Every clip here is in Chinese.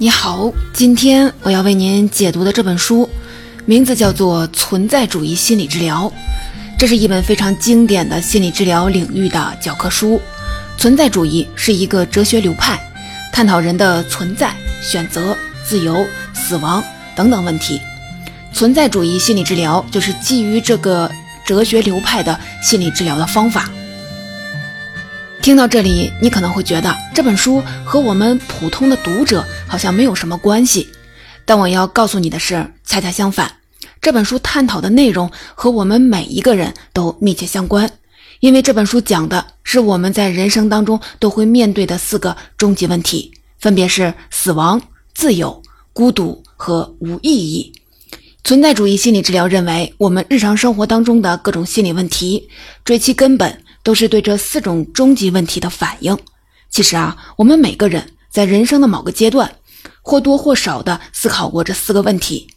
你好，今天我要为您解读的这本书，名字叫做《存在主义心理治疗》。这是一本非常经典的心理治疗领域的教科书。存在主义是一个哲学流派，探讨人的存在、选择、自由、死亡等等问题。存在主义心理治疗就是基于这个哲学流派的心理治疗的方法。听到这里，你可能会觉得这本书和我们普通的读者好像没有什么关系，但我要告诉你的是，恰恰相反，这本书探讨的内容和我们每一个人都密切相关，因为这本书讲的是我们在人生当中都会面对的四个终极问题，分别是死亡、自由、孤独和无意义。存在主义心理治疗认为，我们日常生活当中的各种心理问题，追其根本。都是对这四种终极问题的反应。其实啊，我们每个人在人生的某个阶段，或多或少的思考过这四个问题。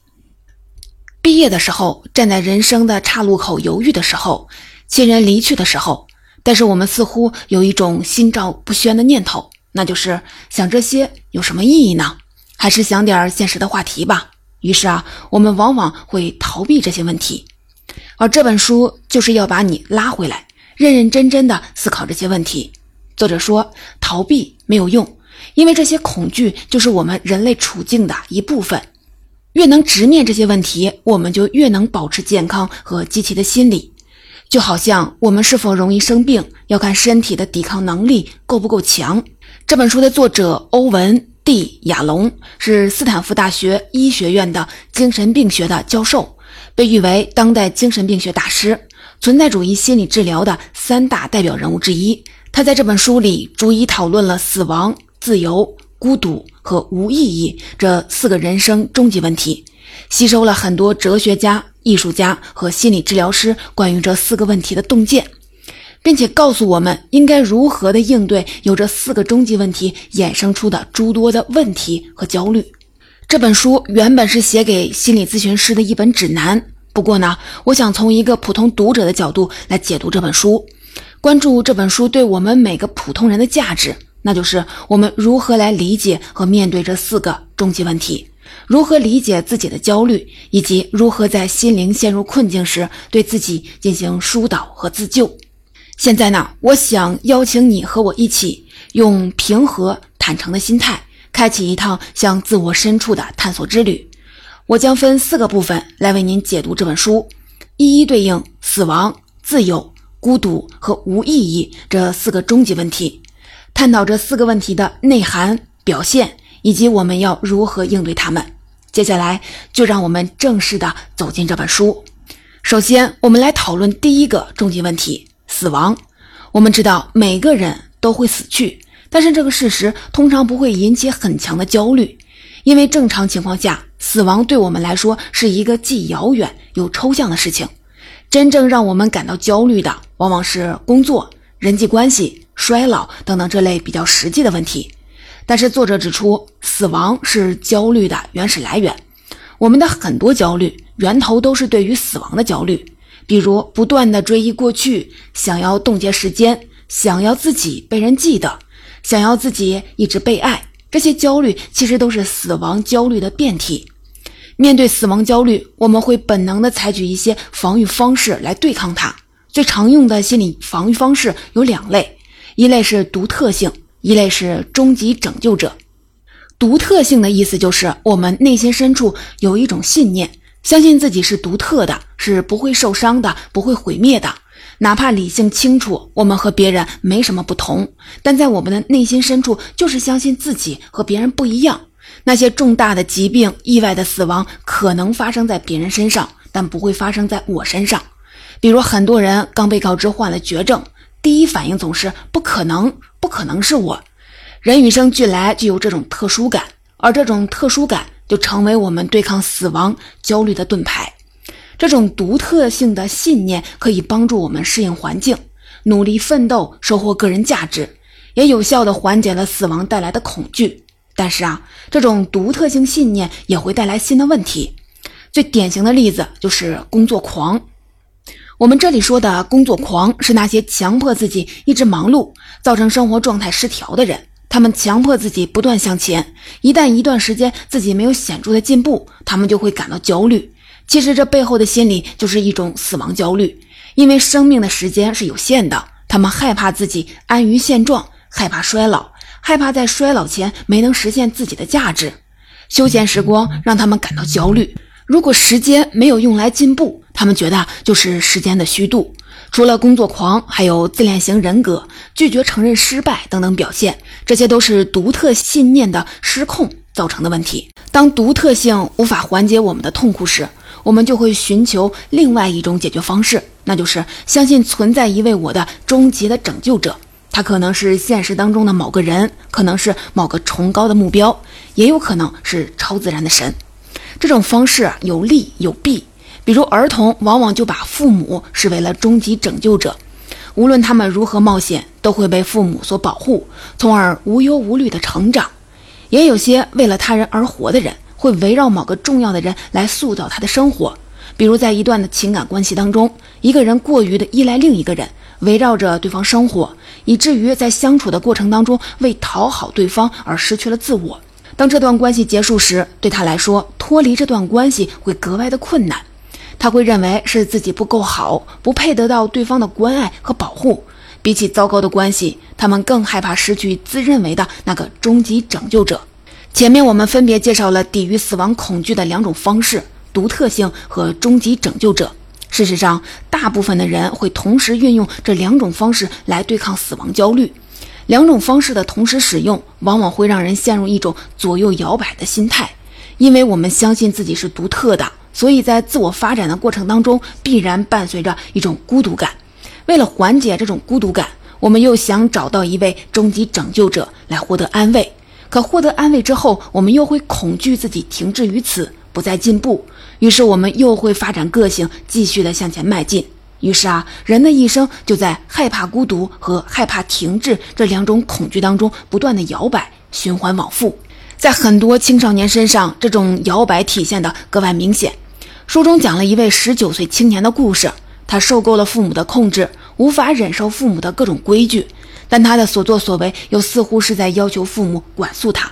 毕业的时候，站在人生的岔路口犹豫的时候，亲人离去的时候，但是我们似乎有一种心照不宣的念头，那就是想这些有什么意义呢？还是想点现实的话题吧。于是啊，我们往往会逃避这些问题。而这本书就是要把你拉回来。认认真真的思考这些问题。作者说，逃避没有用，因为这些恐惧就是我们人类处境的一部分。越能直面这些问题，我们就越能保持健康和积极的心理。就好像我们是否容易生病，要看身体的抵抗能力够不够强。这本书的作者欧文 ·D· 亚龙是斯坦福大学医学院的精神病学的教授，被誉为当代精神病学大师。存在主义心理治疗的三大代表人物之一，他在这本书里逐一讨论了死亡、自由、孤独和无意义这四个人生终极问题，吸收了很多哲学家、艺术家和心理治疗师关于这四个问题的洞见，并且告诉我们应该如何的应对由这四个终极问题衍生出的诸多的问题和焦虑。这本书原本是写给心理咨询师的一本指南。不过呢，我想从一个普通读者的角度来解读这本书，关注这本书对我们每个普通人的价值，那就是我们如何来理解和面对这四个终极问题，如何理解自己的焦虑，以及如何在心灵陷入困境时对自己进行疏导和自救。现在呢，我想邀请你和我一起，用平和坦诚的心态，开启一趟向自我深处的探索之旅。我将分四个部分来为您解读这本书，一一对应死亡、自由、孤独和无意义这四个终极问题，探讨这四个问题的内涵、表现以及我们要如何应对它们。接下来就让我们正式的走进这本书。首先，我们来讨论第一个终极问题——死亡。我们知道每个人都会死去，但是这个事实通常不会引起很强的焦虑。因为正常情况下，死亡对我们来说是一个既遥远又抽象的事情。真正让我们感到焦虑的，往往是工作、人际关系、衰老等等这类比较实际的问题。但是作者指出，死亡是焦虑的原始来源。我们的很多焦虑源头都是对于死亡的焦虑，比如不断的追忆过去，想要冻结时间，想要自己被人记得，想要自己一直被爱。这些焦虑其实都是死亡焦虑的变体。面对死亡焦虑，我们会本能的采取一些防御方式来对抗它。最常用的心理防御方式有两类，一类是独特性，一类是终极拯救者。独特性的意思就是我们内心深处有一种信念，相信自己是独特的，是不会受伤的，不会毁灭的。哪怕理性清楚我们和别人没什么不同，但在我们的内心深处，就是相信自己和别人不一样。那些重大的疾病、意外的死亡可能发生在别人身上，但不会发生在我身上。比如，很多人刚被告知患了绝症，第一反应总是不可能，不可能是我。人与生俱来就有这种特殊感，而这种特殊感就成为我们对抗死亡焦虑的盾牌。这种独特性的信念可以帮助我们适应环境，努力奋斗，收获个人价值，也有效地缓解了死亡带来的恐惧。但是啊，这种独特性信念也会带来新的问题。最典型的例子就是工作狂。我们这里说的工作狂，是那些强迫自己一直忙碌，造成生活状态失调的人。他们强迫自己不断向前，一旦一段时间自己没有显著的进步，他们就会感到焦虑。其实这背后的心理就是一种死亡焦虑，因为生命的时间是有限的，他们害怕自己安于现状，害怕衰老，害怕在衰老前没能实现自己的价值。休闲时光让他们感到焦虑，如果时间没有用来进步，他们觉得就是时间的虚度。除了工作狂，还有自恋型人格、拒绝承认失败等等表现，这些都是独特信念的失控造成的问题。当独特性无法缓解我们的痛苦时，我们就会寻求另外一种解决方式，那就是相信存在一位我的终极的拯救者。他可能是现实当中的某个人，可能是某个崇高的目标，也有可能是超自然的神。这种方式有利有弊。比如，儿童往往就把父母视为了终极拯救者，无论他们如何冒险，都会被父母所保护，从而无忧无虑的成长。也有些为了他人而活的人，会围绕某个重要的人来塑造他的生活。比如，在一段的情感关系当中，一个人过于的依赖另一个人，围绕着对方生活，以至于在相处的过程当中，为讨好对方而失去了自我。当这段关系结束时，对他来说，脱离这段关系会格外的困难。他会认为是自己不够好，不配得到对方的关爱和保护。比起糟糕的关系，他们更害怕失去自认为的那个终极拯救者。前面我们分别介绍了抵御死亡恐惧的两种方式：独特性和终极拯救者。事实上，大部分的人会同时运用这两种方式来对抗死亡焦虑。两种方式的同时使用，往往会让人陷入一种左右摇摆的心态，因为我们相信自己是独特的。所以在自我发展的过程当中，必然伴随着一种孤独感。为了缓解这种孤独感，我们又想找到一位终极拯救者来获得安慰。可获得安慰之后，我们又会恐惧自己停滞于此，不再进步。于是我们又会发展个性，继续的向前迈进。于是啊，人的一生就在害怕孤独和害怕停滞这两种恐惧当中不断的摇摆，循环往复。在很多青少年身上，这种摇摆体现的格外明显。书中讲了一位十九岁青年的故事，他受够了父母的控制，无法忍受父母的各种规矩，但他的所作所为又似乎是在要求父母管束他。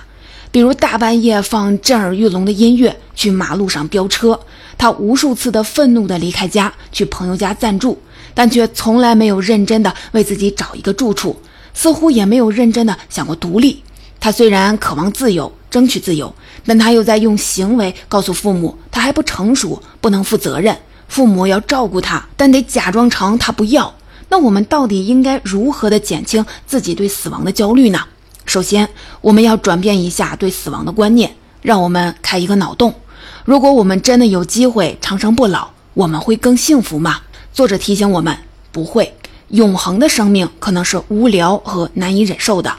比如大半夜放震耳欲聋的音乐，去马路上飙车。他无数次的愤怒的离开家，去朋友家暂住，但却从来没有认真的为自己找一个住处，似乎也没有认真的想过独立。他虽然渴望自由，争取自由。但他又在用行为告诉父母，他还不成熟，不能负责任。父母要照顾他，但得假装成他不要。那我们到底应该如何的减轻自己对死亡的焦虑呢？首先，我们要转变一下对死亡的观念，让我们开一个脑洞：如果我们真的有机会长生不老，我们会更幸福吗？作者提醒我们，不会。永恒的生命可能是无聊和难以忍受的。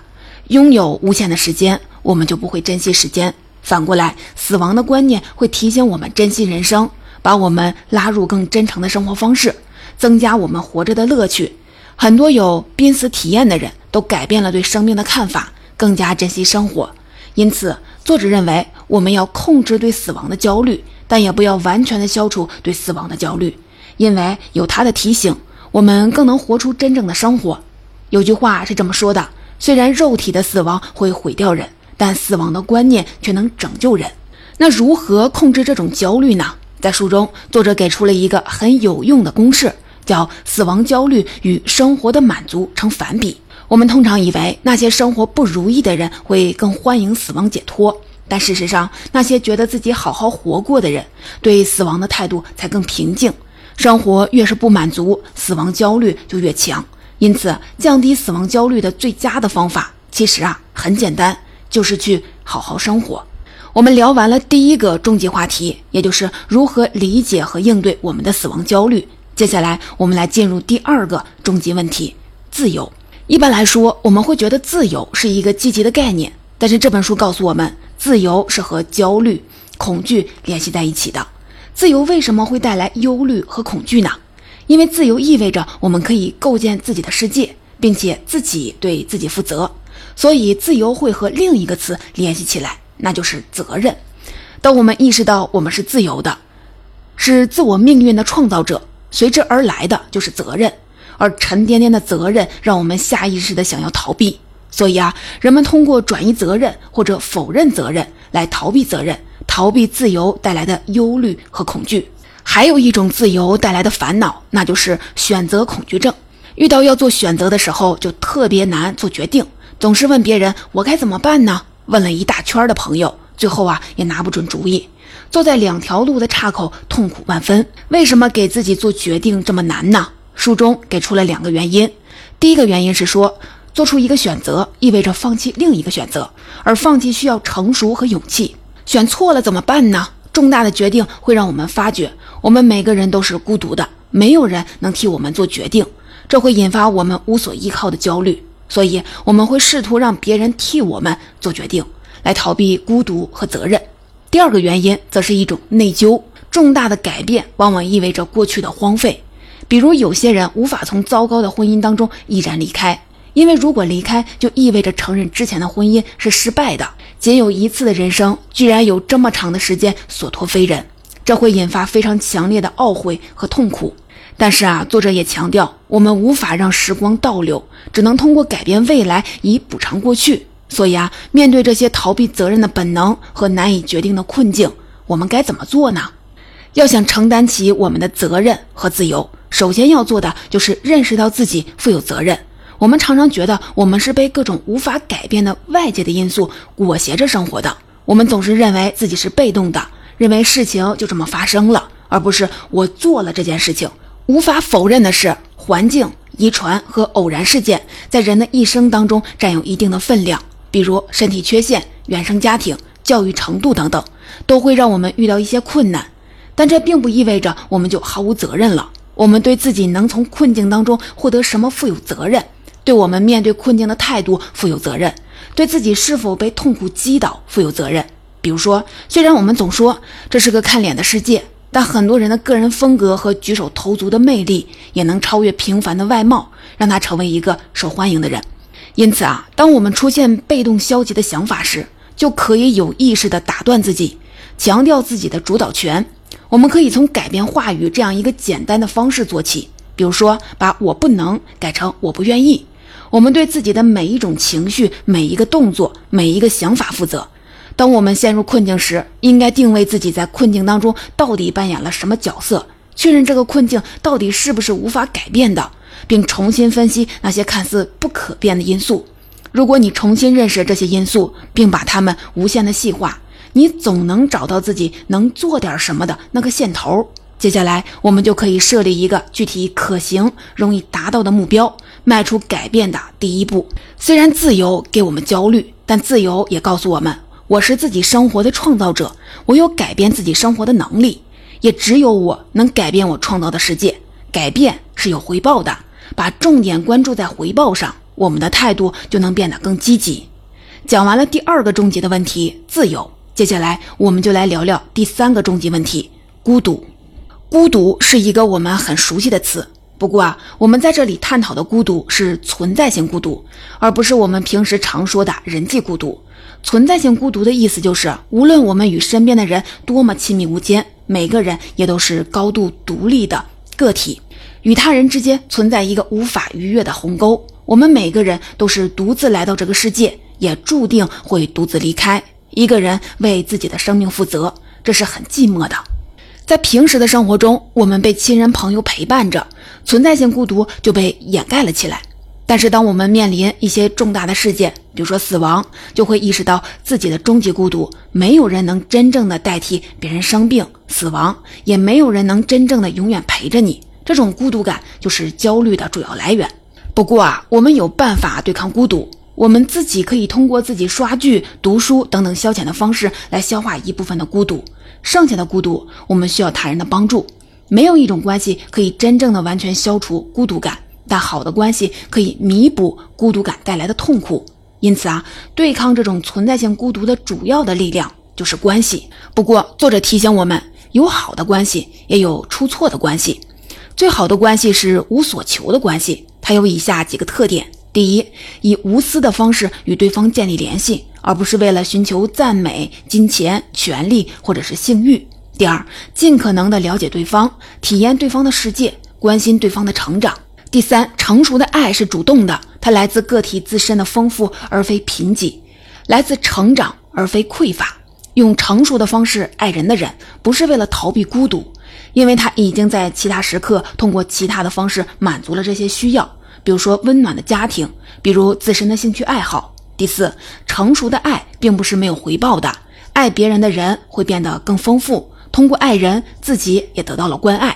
拥有无限的时间，我们就不会珍惜时间。反过来，死亡的观念会提醒我们珍惜人生，把我们拉入更真诚的生活方式，增加我们活着的乐趣。很多有濒死体验的人都改变了对生命的看法，更加珍惜生活。因此，作者认为我们要控制对死亡的焦虑，但也不要完全的消除对死亡的焦虑，因为有他的提醒，我们更能活出真正的生活。有句话是这么说的：虽然肉体的死亡会毁掉人。但死亡的观念却能拯救人，那如何控制这种焦虑呢？在书中，作者给出了一个很有用的公式，叫“死亡焦虑与生活的满足成反比”。我们通常以为那些生活不如意的人会更欢迎死亡解脱，但事实上，那些觉得自己好好活过的人，对死亡的态度才更平静。生活越是不满足，死亡焦虑就越强。因此，降低死亡焦虑的最佳的方法，其实啊很简单。就是去好好生活。我们聊完了第一个终极话题，也就是如何理解和应对我们的死亡焦虑。接下来，我们来进入第二个终极问题：自由。一般来说，我们会觉得自由是一个积极的概念，但是这本书告诉我们，自由是和焦虑、恐惧联系在一起的。自由为什么会带来忧虑和恐惧呢？因为自由意味着我们可以构建自己的世界，并且自己对自己负责。所以，自由会和另一个词联系起来，那就是责任。当我们意识到我们是自由的，是自我命运的创造者，随之而来的就是责任。而沉甸甸的责任让我们下意识的想要逃避。所以啊，人们通过转移责任或者否认责任来逃避责任，逃避自由带来的忧虑和恐惧。还有一种自由带来的烦恼，那就是选择恐惧症。遇到要做选择的时候，就特别难做决定，总是问别人我该怎么办呢？问了一大圈的朋友，最后啊也拿不准主意，坐在两条路的岔口，痛苦万分。为什么给自己做决定这么难呢？书中给出了两个原因。第一个原因是说，做出一个选择意味着放弃另一个选择，而放弃需要成熟和勇气。选错了怎么办呢？重大的决定会让我们发觉，我们每个人都是孤独的，没有人能替我们做决定。这会引发我们无所依靠的焦虑，所以我们会试图让别人替我们做决定，来逃避孤独和责任。第二个原因则是一种内疚，重大的改变往往意味着过去的荒废。比如，有些人无法从糟糕的婚姻当中毅然离开，因为如果离开，就意味着承认之前的婚姻是失败的。仅有一次的人生，居然有这么长的时间所托非人，这会引发非常强烈的懊悔和痛苦。但是啊，作者也强调，我们无法让时光倒流，只能通过改变未来以补偿过去。所以啊，面对这些逃避责任的本能和难以决定的困境，我们该怎么做呢？要想承担起我们的责任和自由，首先要做的就是认识到自己负有责任。我们常常觉得我们是被各种无法改变的外界的因素裹挟着生活的，我们总是认为自己是被动的，认为事情就这么发生了，而不是我做了这件事情。无法否认的是，环境、遗传和偶然事件在人的一生当中占有一定的分量。比如身体缺陷、原生家庭、教育程度等等，都会让我们遇到一些困难。但这并不意味着我们就毫无责任了。我们对自己能从困境当中获得什么负有责任，对我们面对困境的态度负有责任，对自己是否被痛苦击倒负有责任。比如说，虽然我们总说这是个看脸的世界。但很多人的个人风格和举手投足的魅力，也能超越平凡的外貌，让他成为一个受欢迎的人。因此啊，当我们出现被动消极的想法时，就可以有意识地打断自己，强调自己的主导权。我们可以从改变话语这样一个简单的方式做起，比如说，把我不能改成我不愿意。我们对自己的每一种情绪、每一个动作、每一个想法负责。当我们陷入困境时，应该定位自己在困境当中到底扮演了什么角色，确认这个困境到底是不是无法改变的，并重新分析那些看似不可变的因素。如果你重新认识这些因素，并把它们无限的细化，你总能找到自己能做点什么的那个线头。接下来，我们就可以设立一个具体、可行、容易达到的目标，迈出改变的第一步。虽然自由给我们焦虑，但自由也告诉我们。我是自己生活的创造者，我有改变自己生活的能力，也只有我能改变我创造的世界。改变是有回报的，把重点关注在回报上，我们的态度就能变得更积极。讲完了第二个终极的问题，自由，接下来我们就来聊聊第三个终极问题——孤独。孤独是一个我们很熟悉的词，不过啊，我们在这里探讨的孤独是存在性孤独，而不是我们平时常说的人际孤独。存在性孤独的意思就是，无论我们与身边的人多么亲密无间，每个人也都是高度独立的个体，与他人之间存在一个无法逾越的鸿沟。我们每个人都是独自来到这个世界，也注定会独自离开。一个人为自己的生命负责，这是很寂寞的。在平时的生活中，我们被亲人朋友陪伴着，存在性孤独就被掩盖了起来。但是，当我们面临一些重大的事件，比如说死亡，就会意识到自己的终极孤独。没有人能真正的代替别人生病、死亡，也没有人能真正的永远陪着你。这种孤独感就是焦虑的主要来源。不过啊，我们有办法对抗孤独，我们自己可以通过自己刷剧、读书等等消遣的方式来消化一部分的孤独。剩下的孤独，我们需要他人的帮助。没有一种关系可以真正的完全消除孤独感。但好的关系可以弥补孤独感带来的痛苦，因此啊，对抗这种存在性孤独的主要的力量就是关系。不过，作者提醒我们，有好的关系，也有出错的关系。最好的关系是无所求的关系，它有以下几个特点：第一，以无私的方式与对方建立联系，而不是为了寻求赞美、金钱、权利或者是性欲；第二，尽可能的了解对方，体验对方的世界，关心对方的成长。第三，成熟的爱是主动的，它来自个体自身的丰富而非贫瘠，来自成长而非匮乏。用成熟的方式爱人的人，不是为了逃避孤独，因为他已经在其他时刻通过其他的方式满足了这些需要，比如说温暖的家庭，比如自身的兴趣爱好。第四，成熟的爱并不是没有回报的，爱别人的人会变得更丰富，通过爱人自己也得到了关爱。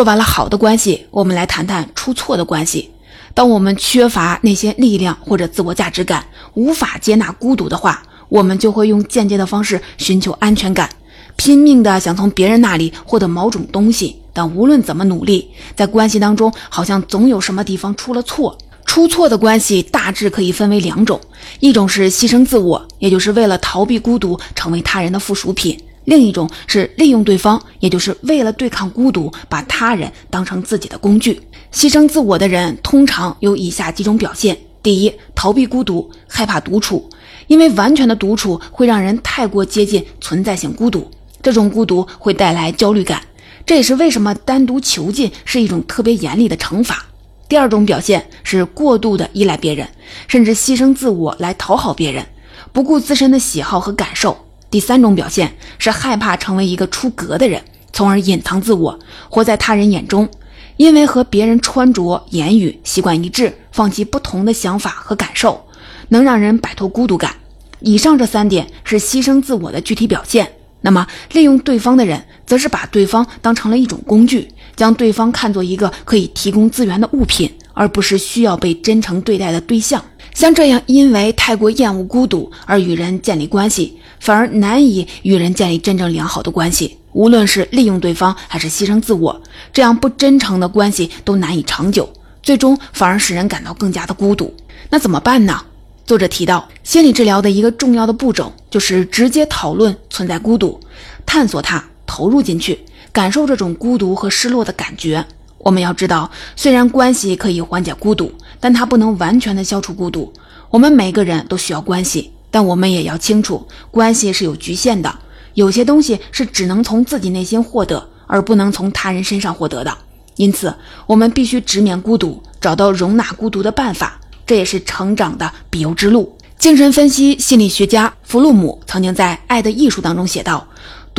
说完了好的关系，我们来谈谈出错的关系。当我们缺乏那些力量或者自我价值感，无法接纳孤独的话。我们就会用间接的方式寻求安全感，拼命的想从别人那里获得某种东西。但无论怎么努力，在关系当中好像总有什么地方出了错。出错的关系大致可以分为两种：一种是牺牲自我，也就是为了逃避孤独，成为他人的附属品；另一种是利用对方，也就是为了对抗孤独，把他人当成自己的工具。牺牲自我的人通常有以下几种表现：第一，逃避孤独，害怕独处。因为完全的独处会让人太过接近存在性孤独，这种孤独会带来焦虑感，这也是为什么单独囚禁是一种特别严厉的惩罚。第二种表现是过度的依赖别人，甚至牺牲自我来讨好别人，不顾自身的喜好和感受。第三种表现是害怕成为一个出格的人，从而隐藏自我，活在他人眼中，因为和别人穿着、言语、习惯一致，放弃不同的想法和感受，能让人摆脱孤独感。以上这三点是牺牲自我的具体表现。那么，利用对方的人，则是把对方当成了一种工具，将对方看作一个可以提供资源的物品，而不是需要被真诚对待的对象。像这样，因为太过厌恶孤独而与人建立关系，反而难以与人建立真正良好的关系。无论是利用对方，还是牺牲自我，这样不真诚的关系都难以长久，最终反而使人感到更加的孤独。那怎么办呢？作者提到，心理治疗的一个重要的步骤就是直接讨论存在孤独，探索它，投入进去，感受这种孤独和失落的感觉。我们要知道，虽然关系可以缓解孤独，但它不能完全的消除孤独。我们每个人都需要关系，但我们也要清楚，关系是有局限的，有些东西是只能从自己内心获得，而不能从他人身上获得的。因此，我们必须直面孤独，找到容纳孤独的办法。这也是成长的必由之路。精神分析心理学家弗洛姆曾经在《爱的艺术》当中写道：“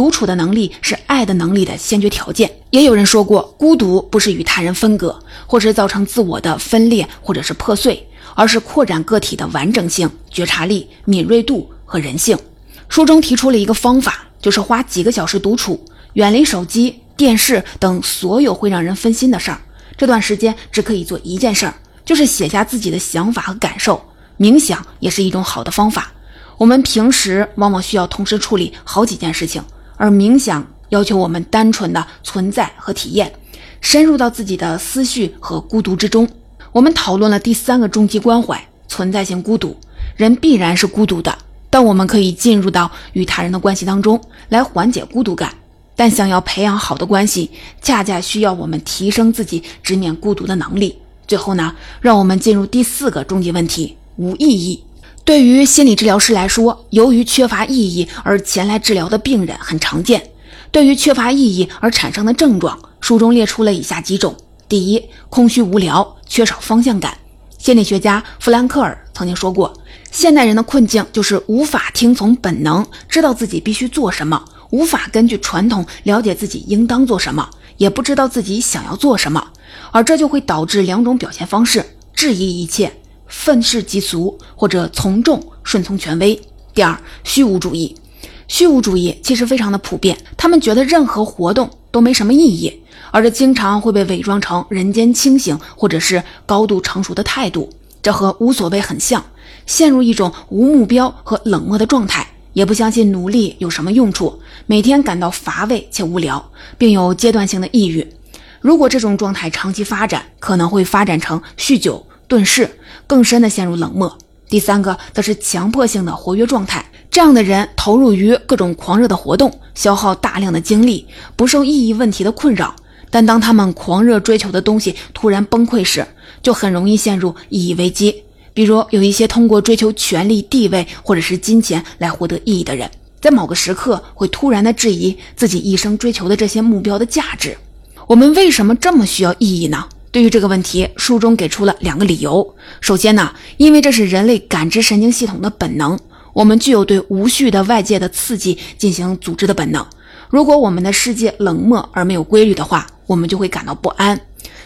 独处的能力是爱的能力的先决条件。”也有人说过，孤独不是与他人分隔，或是造成自我的分裂或者是破碎，而是扩展个体的完整性、觉察力、敏锐度和人性。书中提出了一个方法，就是花几个小时独处，远离手机、电视等所有会让人分心的事儿。这段时间只可以做一件事儿。就是写下自己的想法和感受，冥想也是一种好的方法。我们平时往往需要同时处理好几件事情，而冥想要求我们单纯的存在和体验，深入到自己的思绪和孤独之中。我们讨论了第三个终极关怀——存在性孤独。人必然是孤独的，但我们可以进入到与他人的关系当中来缓解孤独感。但想要培养好的关系，恰恰需要我们提升自己直面孤独的能力。最后呢，让我们进入第四个终极问题：无意义。对于心理治疗师来说，由于缺乏意义而前来治疗的病人很常见。对于缺乏意义而产生的症状，书中列出了以下几种：第一，空虚无聊，缺少方向感。心理学家弗兰克尔曾经说过，现代人的困境就是无法听从本能，知道自己必须做什么；无法根据传统了解自己应当做什么，也不知道自己想要做什么。而这就会导致两种表现方式：质疑一切、愤世嫉俗，或者从众、顺从权威。第二，虚无主义。虚无主义其实非常的普遍，他们觉得任何活动都没什么意义，而这经常会被伪装成人间清醒或者是高度成熟的态度。这和无所谓很像，陷入一种无目标和冷漠的状态，也不相信努力有什么用处，每天感到乏味且无聊，并有阶段性的抑郁。如果这种状态长期发展，可能会发展成酗酒、遁世，更深的陷入冷漠。第三个则是强迫性的活跃状态，这样的人投入于各种狂热的活动，消耗大量的精力，不受意义问题的困扰。但当他们狂热追求的东西突然崩溃时，就很容易陷入意义危机。比如，有一些通过追求权力、地位或者是金钱来获得意义的人，在某个时刻会突然的质疑自己一生追求的这些目标的价值。我们为什么这么需要意义呢？对于这个问题，书中给出了两个理由。首先呢，因为这是人类感知神经系统的本能，我们具有对无序的外界的刺激进行组织的本能。如果我们的世界冷漠而没有规律的话，我们就会感到不安。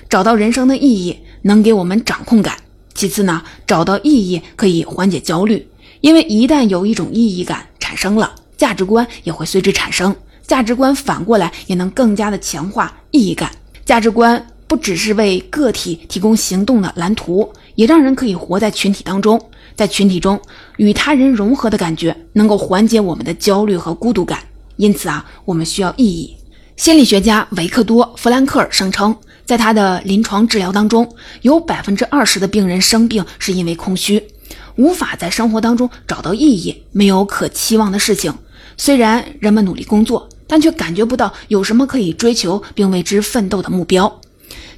找到人生的意义，能给我们掌控感。其次呢，找到意义可以缓解焦虑，因为一旦有一种意义感产生了，价值观也会随之产生。价值观反过来也能更加的强化意义感。价值观不只是为个体提供行动的蓝图，也让人可以活在群体当中，在群体中与他人融合的感觉，能够缓解我们的焦虑和孤独感。因此啊，我们需要意义。心理学家维克多·弗兰克尔声称。在他的临床治疗当中，有百分之二十的病人生病是因为空虚，无法在生活当中找到意义，没有可期望的事情。虽然人们努力工作，但却感觉不到有什么可以追求并为之奋斗的目标。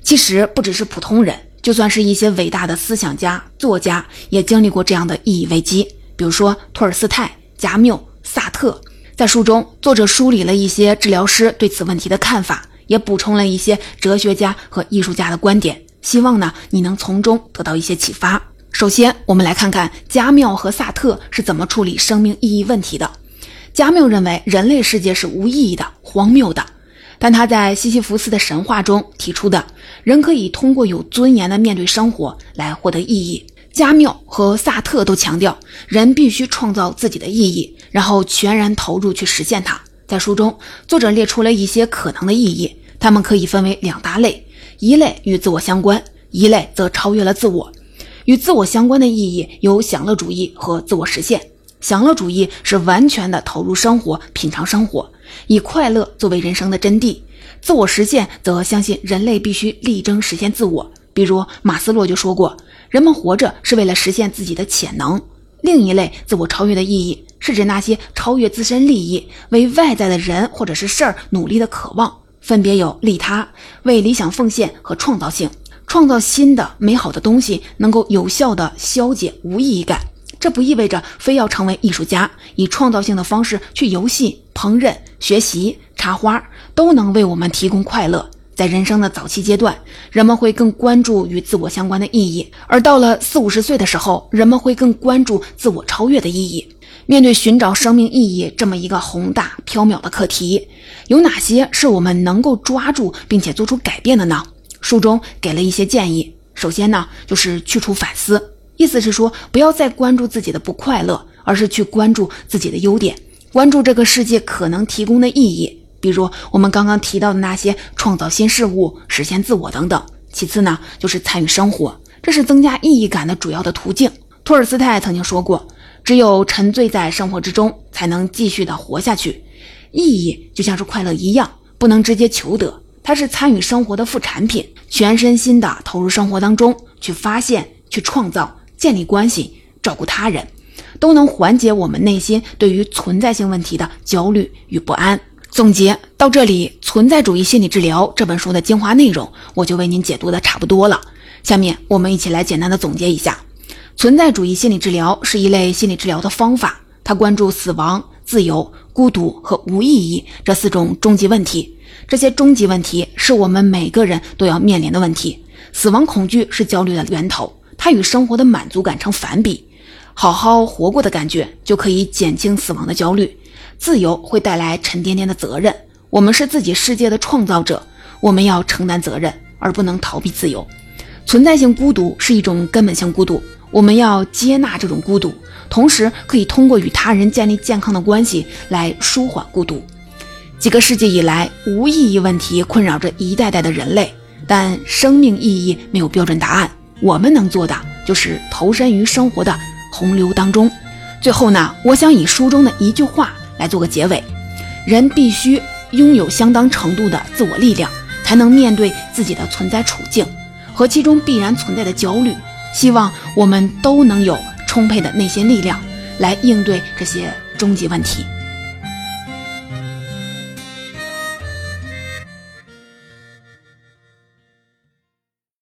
其实不只是普通人，就算是一些伟大的思想家、作家，也经历过这样的意义危机。比如说托尔斯泰、加缪、萨特。在书中，作者梳理了一些治疗师对此问题的看法。也补充了一些哲学家和艺术家的观点，希望呢你能从中得到一些启发。首先，我们来看看加缪和萨特是怎么处理生命意义问题的。加缪认为人类世界是无意义的、荒谬的，但他在西西弗斯的神话中提出的人可以通过有尊严的面对生活来获得意义。加缪和萨特都强调，人必须创造自己的意义，然后全然投入去实现它。在书中，作者列出了一些可能的意义，它们可以分为两大类：一类与自我相关，一类则超越了自我。与自我相关的意义有享乐主义和自我实现。享乐主义是完全的投入生活，品尝生活，以快乐作为人生的真谛；自我实现则相信人类必须力争实现自我。比如马斯洛就说过：“人们活着是为了实现自己的潜能。”另一类自我超越的意义。是指那些超越自身利益、为外在的人或者是事儿努力的渴望，分别有利他、为理想奉献和创造性。创造新的美好的东西，能够有效地消解无意义感。这不意味着非要成为艺术家，以创造性的方式去游戏、烹饪、学习、插花，都能为我们提供快乐。在人生的早期阶段，人们会更关注与自我相关的意义；而到了四五十岁的时候，人们会更关注自我超越的意义。面对寻找生命意义这么一个宏大缥缈的课题，有哪些是我们能够抓住并且做出改变的呢？书中给了一些建议。首先呢，就是去除反思，意思是说，不要再关注自己的不快乐，而是去关注自己的优点，关注这个世界可能提供的意义，比如我们刚刚提到的那些创造新事物、实现自我等等。其次呢，就是参与生活，这是增加意义感的主要的途径。托尔斯泰曾经说过。只有沉醉在生活之中，才能继续的活下去。意义就像是快乐一样，不能直接求得，它是参与生活的副产品。全身心的投入生活当中，去发现、去创造、建立关系、照顾他人，都能缓解我们内心对于存在性问题的焦虑与不安。总结到这里，《存在主义心理治疗》这本书的精华内容，我就为您解读的差不多了。下面我们一起来简单的总结一下。存在主义心理治疗是一类心理治疗的方法，它关注死亡、自由、孤独和无意义这四种终极问题。这些终极问题是我们每个人都要面临的问题。死亡恐惧是焦虑的源头，它与生活的满足感成反比。好好活过的感觉就可以减轻死亡的焦虑。自由会带来沉甸甸的责任。我们是自己世界的创造者，我们要承担责任，而不能逃避自由。存在性孤独是一种根本性孤独。我们要接纳这种孤独，同时可以通过与他人建立健康的关系来舒缓孤独。几个世纪以来，无意义问题困扰着一代代的人类，但生命意义没有标准答案。我们能做的就是投身于生活的洪流当中。最后呢，我想以书中的一句话来做个结尾：人必须拥有相当程度的自我力量，才能面对自己的存在处境和其中必然存在的焦虑。希望我们都能有充沛的内心力量来应对这些终极问题。